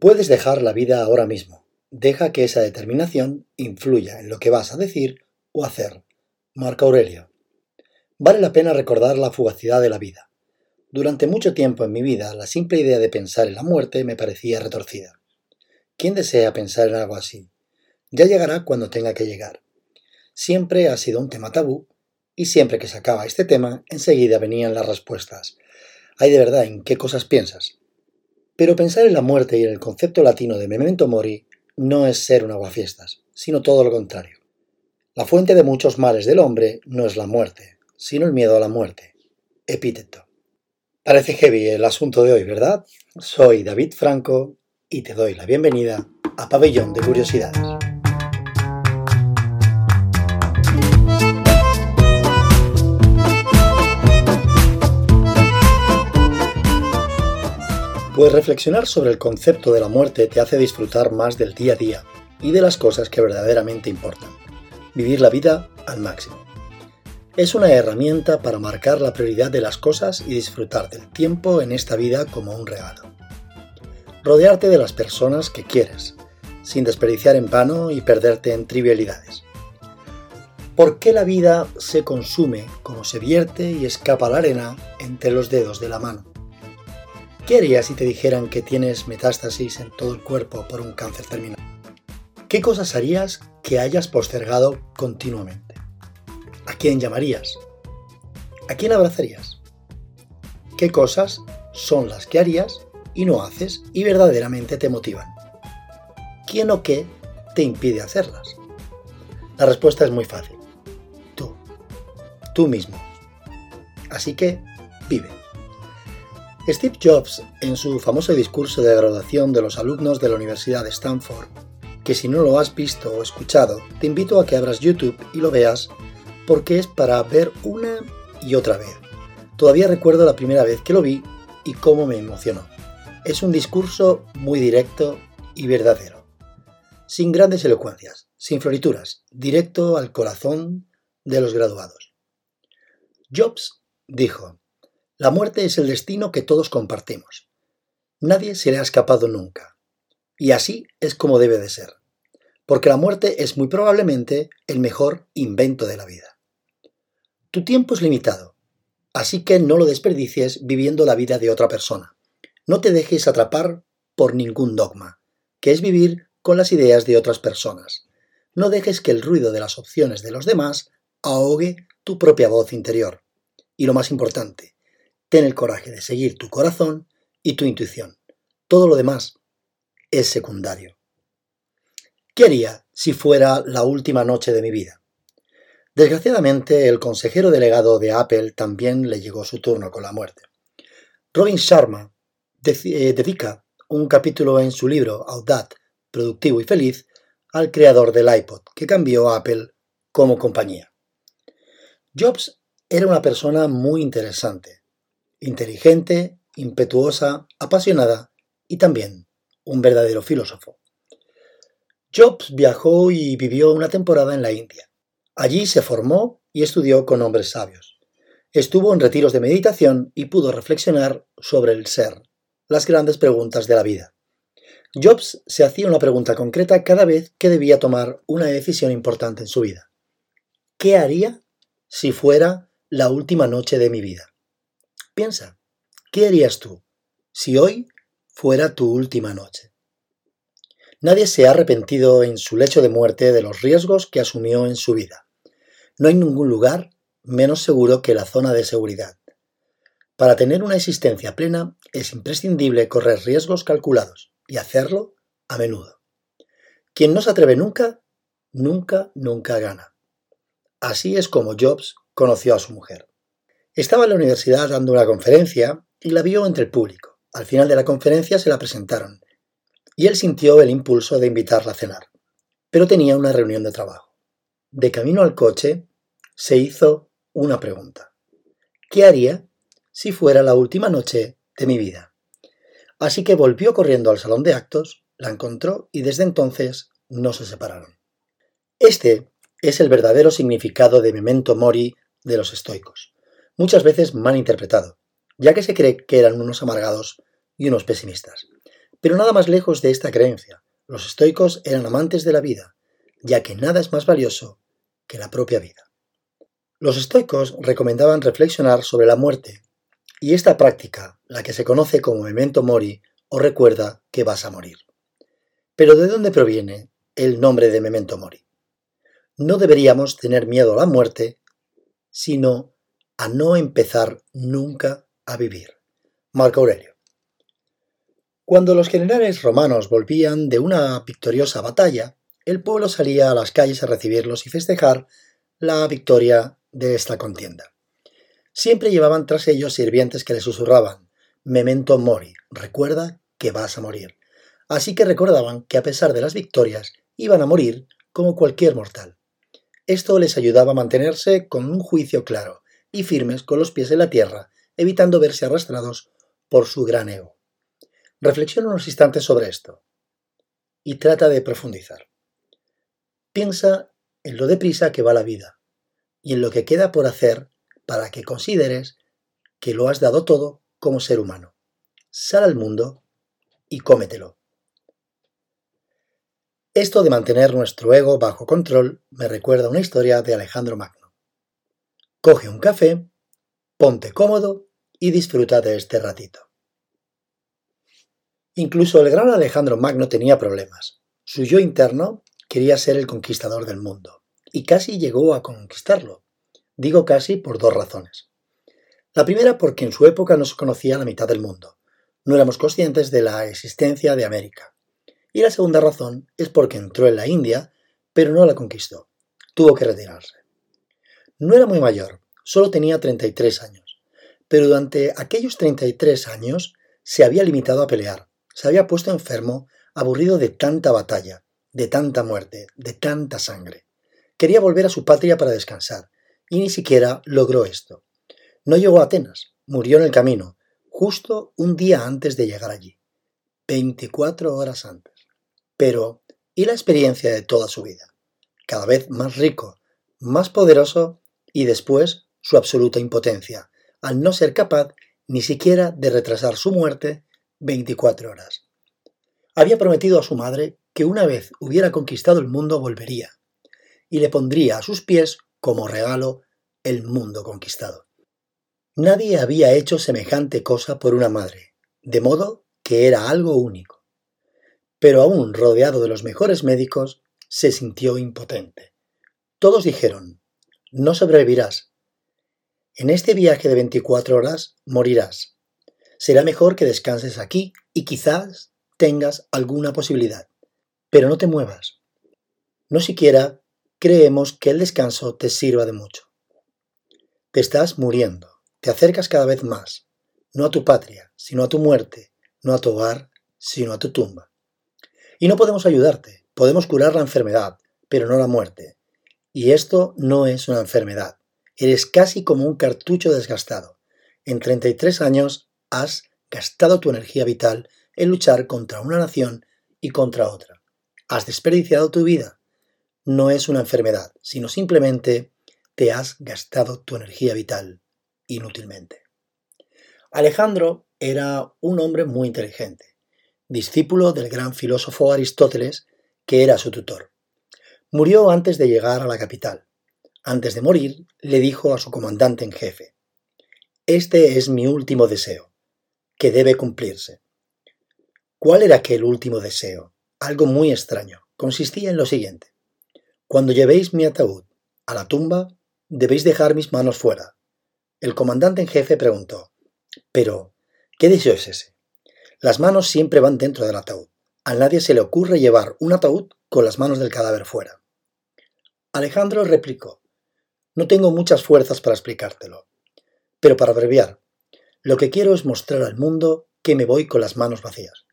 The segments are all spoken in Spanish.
Puedes dejar la vida ahora mismo. Deja que esa determinación influya en lo que vas a decir o hacer. Marco Aurelio. Vale la pena recordar la fugacidad de la vida. Durante mucho tiempo en mi vida, la simple idea de pensar en la muerte me parecía retorcida. ¿Quién desea pensar en algo así? Ya llegará cuando tenga que llegar. Siempre ha sido un tema tabú y siempre que sacaba este tema, enseguida venían las respuestas. Hay de verdad en qué cosas piensas. Pero pensar en la muerte y en el concepto latino de memento mori no es ser un aguafiestas, sino todo lo contrario. La fuente de muchos males del hombre no es la muerte, sino el miedo a la muerte. Epíteto. Parece heavy el asunto de hoy, ¿verdad? Soy David Franco y te doy la bienvenida a Pabellón de Curiosidades. Pues reflexionar sobre el concepto de la muerte te hace disfrutar más del día a día y de las cosas que verdaderamente importan. Vivir la vida al máximo. Es una herramienta para marcar la prioridad de las cosas y disfrutar del tiempo en esta vida como un regalo. Rodearte de las personas que quieres, sin desperdiciar en vano y perderte en trivialidades. ¿Por qué la vida se consume como se vierte y escapa la arena entre los dedos de la mano? ¿Qué harías si te dijeran que tienes metástasis en todo el cuerpo por un cáncer terminal? ¿Qué cosas harías que hayas postergado continuamente? ¿A quién llamarías? ¿A quién abrazarías? ¿Qué cosas son las que harías y no haces y verdaderamente te motivan? ¿Quién o qué te impide hacerlas? La respuesta es muy fácil. Tú. Tú mismo. Así que vive. Steve Jobs, en su famoso discurso de graduación de los alumnos de la Universidad de Stanford, que si no lo has visto o escuchado, te invito a que abras YouTube y lo veas porque es para ver una y otra vez. Todavía recuerdo la primera vez que lo vi y cómo me emocionó. Es un discurso muy directo y verdadero, sin grandes elocuencias, sin florituras, directo al corazón de los graduados. Jobs dijo, la muerte es el destino que todos compartimos. Nadie se le ha escapado nunca. Y así es como debe de ser. Porque la muerte es muy probablemente el mejor invento de la vida. Tu tiempo es limitado, así que no lo desperdicies viviendo la vida de otra persona. No te dejes atrapar por ningún dogma, que es vivir con las ideas de otras personas. No dejes que el ruido de las opciones de los demás ahogue tu propia voz interior. Y lo más importante, Ten el coraje de seguir tu corazón y tu intuición. Todo lo demás es secundario. ¿Qué haría si fuera la última noche de mi vida? Desgraciadamente, el consejero delegado de Apple también le llegó su turno con la muerte. Robin Sharma eh, dedica un capítulo en su libro Audaz, Productivo y Feliz al creador del iPod, que cambió a Apple como compañía. Jobs era una persona muy interesante, inteligente, impetuosa, apasionada y también un verdadero filósofo. Jobs viajó y vivió una temporada en la India. Allí se formó y estudió con hombres sabios. Estuvo en retiros de meditación y pudo reflexionar sobre el ser, las grandes preguntas de la vida. Jobs se hacía una pregunta concreta cada vez que debía tomar una decisión importante en su vida. ¿Qué haría si fuera la última noche de mi vida? Piensa, ¿qué harías tú si hoy fuera tu última noche? Nadie se ha arrepentido en su lecho de muerte de los riesgos que asumió en su vida. No hay ningún lugar menos seguro que la zona de seguridad. Para tener una existencia plena es imprescindible correr riesgos calculados y hacerlo a menudo. Quien no se atreve nunca, nunca, nunca gana. Así es como Jobs conoció a su mujer. Estaba en la universidad dando una conferencia y la vio entre el público. Al final de la conferencia se la presentaron y él sintió el impulso de invitarla a cenar, pero tenía una reunión de trabajo. De camino al coche, se hizo una pregunta. ¿Qué haría si fuera la última noche de mi vida? Así que volvió corriendo al salón de actos, la encontró y desde entonces no se separaron. Este es el verdadero significado de memento mori de los estoicos muchas veces mal interpretado, ya que se cree que eran unos amargados y unos pesimistas. Pero nada más lejos de esta creencia. Los estoicos eran amantes de la vida, ya que nada es más valioso que la propia vida. Los estoicos recomendaban reflexionar sobre la muerte, y esta práctica, la que se conoce como memento mori, os recuerda que vas a morir. Pero ¿de dónde proviene el nombre de memento mori? No deberíamos tener miedo a la muerte, sino a no empezar nunca a vivir. Marco Aurelio. Cuando los generales romanos volvían de una victoriosa batalla, el pueblo salía a las calles a recibirlos y festejar la victoria de esta contienda. Siempre llevaban tras ellos sirvientes que les susurraban Memento mori, recuerda que vas a morir. Así que recordaban que a pesar de las victorias iban a morir como cualquier mortal. Esto les ayudaba a mantenerse con un juicio claro y firmes con los pies en la tierra, evitando verse arrastrados por su gran ego. Reflexiona unos instantes sobre esto y trata de profundizar. Piensa en lo deprisa que va la vida y en lo que queda por hacer para que consideres que lo has dado todo como ser humano. Sal al mundo y cómetelo. Esto de mantener nuestro ego bajo control me recuerda una historia de Alejandro Magno. Coge un café, ponte cómodo y disfruta de este ratito. Incluso el gran Alejandro Magno tenía problemas. Su yo interno quería ser el conquistador del mundo, y casi llegó a conquistarlo. Digo casi por dos razones. La primera porque en su época no se conocía la mitad del mundo. No éramos conscientes de la existencia de América. Y la segunda razón es porque entró en la India, pero no la conquistó. Tuvo que retirarse. No era muy mayor, solo tenía 33 años. Pero durante aquellos 33 años se había limitado a pelear, se había puesto enfermo, aburrido de tanta batalla, de tanta muerte, de tanta sangre. Quería volver a su patria para descansar, y ni siquiera logró esto. No llegó a Atenas, murió en el camino, justo un día antes de llegar allí. 24 horas antes. Pero, ¿y la experiencia de toda su vida? Cada vez más rico, más poderoso y después su absoluta impotencia, al no ser capaz ni siquiera de retrasar su muerte 24 horas. Había prometido a su madre que una vez hubiera conquistado el mundo volvería, y le pondría a sus pies como regalo el mundo conquistado. Nadie había hecho semejante cosa por una madre, de modo que era algo único. Pero aún rodeado de los mejores médicos, se sintió impotente. Todos dijeron, no sobrevivirás. En este viaje de 24 horas morirás será mejor que descanses aquí y quizás tengas alguna posibilidad. Pero no te muevas. No siquiera creemos que el descanso te sirva de mucho. Te estás muriendo, te acercas cada vez más, no a tu patria, sino a tu muerte, no a tu hogar, sino a tu tumba. Y no podemos ayudarte, podemos curar la enfermedad, pero no la muerte. Y esto no es una enfermedad, eres casi como un cartucho desgastado. En 33 años has gastado tu energía vital en luchar contra una nación y contra otra. Has desperdiciado tu vida. No es una enfermedad, sino simplemente te has gastado tu energía vital inútilmente. Alejandro era un hombre muy inteligente, discípulo del gran filósofo Aristóteles, que era su tutor. Murió antes de llegar a la capital. Antes de morir, le dijo a su comandante en jefe, Este es mi último deseo que debe cumplirse. ¿Cuál era aquel último deseo? Algo muy extraño. Consistía en lo siguiente. Cuando llevéis mi ataúd a la tumba, debéis dejar mis manos fuera. El comandante en jefe preguntó, pero, ¿qué deseo es ese? Las manos siempre van dentro del ataúd. A nadie se le ocurre llevar un ataúd con las manos del cadáver fuera. Alejandro replicó, no tengo muchas fuerzas para explicártelo, pero para abreviar, lo que quiero es mostrar al mundo que me voy con las manos vacías.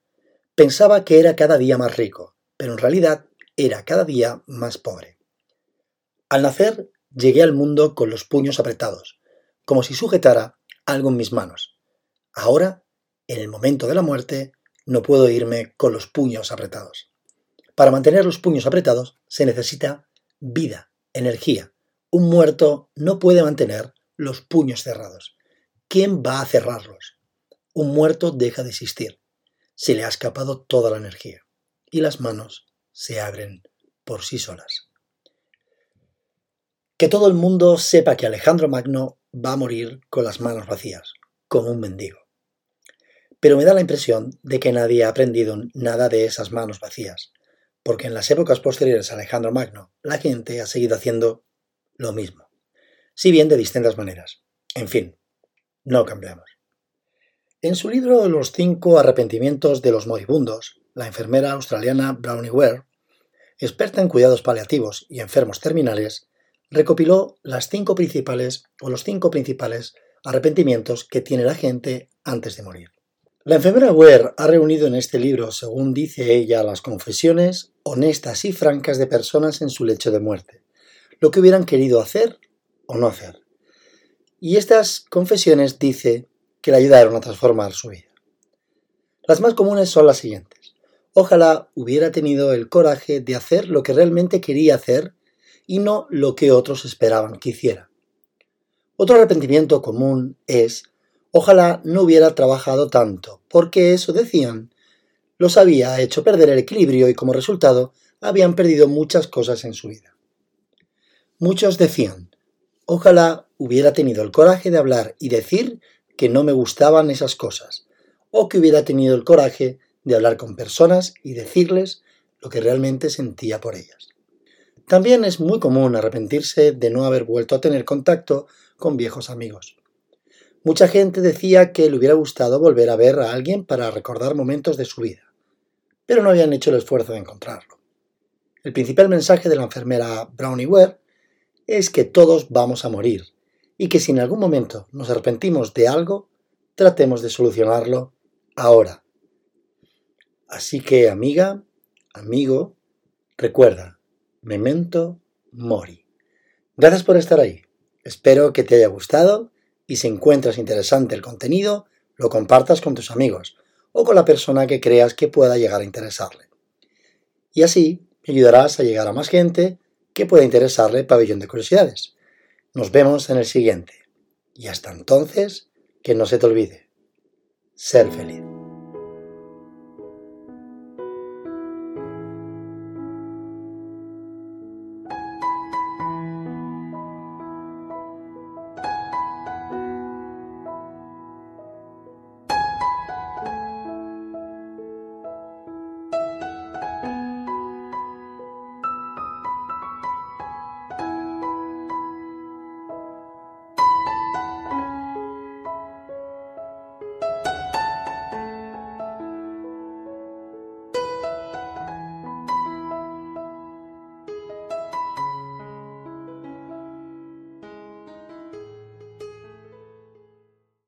Pensaba que era cada día más rico, pero en realidad era cada día más pobre. Al nacer llegué al mundo con los puños apretados, como si sujetara algo en mis manos. Ahora, en el momento de la muerte, no puedo irme con los puños apretados. Para mantener los puños apretados se necesita vida, energía. Un muerto no puede mantener los puños cerrados. ¿quién va a cerrarlos? Un muerto deja de existir. se le ha escapado toda la energía y las manos se abren por sí solas. Que todo el mundo sepa que Alejandro Magno va a morir con las manos vacías, como un mendigo. Pero me da la impresión de que nadie ha aprendido nada de esas manos vacías, porque en las épocas posteriores a Alejandro Magno la gente ha seguido haciendo lo mismo, si bien de distintas maneras. En fin, no cambiamos. En su libro Los cinco arrepentimientos de los moribundos, la enfermera australiana Brownie Ware, experta en cuidados paliativos y enfermos terminales, recopiló las cinco principales o los cinco principales arrepentimientos que tiene la gente antes de morir. La enfermera Ware ha reunido en este libro, según dice ella, las confesiones honestas y francas de personas en su lecho de muerte, lo que hubieran querido hacer o no hacer. Y estas confesiones dice que le ayudaron a transformar su vida. Las más comunes son las siguientes. Ojalá hubiera tenido el coraje de hacer lo que realmente quería hacer y no lo que otros esperaban que hiciera. Otro arrepentimiento común es, ojalá no hubiera trabajado tanto, porque eso decían, los había hecho perder el equilibrio y como resultado habían perdido muchas cosas en su vida. Muchos decían, ojalá hubiera tenido el coraje de hablar y decir que no me gustaban esas cosas, o que hubiera tenido el coraje de hablar con personas y decirles lo que realmente sentía por ellas. También es muy común arrepentirse de no haber vuelto a tener contacto con viejos amigos. Mucha gente decía que le hubiera gustado volver a ver a alguien para recordar momentos de su vida, pero no habían hecho el esfuerzo de encontrarlo. El principal mensaje de la enfermera Brownie Ware es que todos vamos a morir y que si en algún momento nos arrepentimos de algo, tratemos de solucionarlo ahora. Así que, amiga, amigo, recuerda, Memento Mori. Gracias por estar ahí. Espero que te haya gustado y si encuentras interesante el contenido, lo compartas con tus amigos o con la persona que creas que pueda llegar a interesarle. Y así me ayudarás a llegar a más gente que pueda interesarle Pabellón de Curiosidades. Nos vemos en el siguiente. Y hasta entonces, que no se te olvide, ser feliz.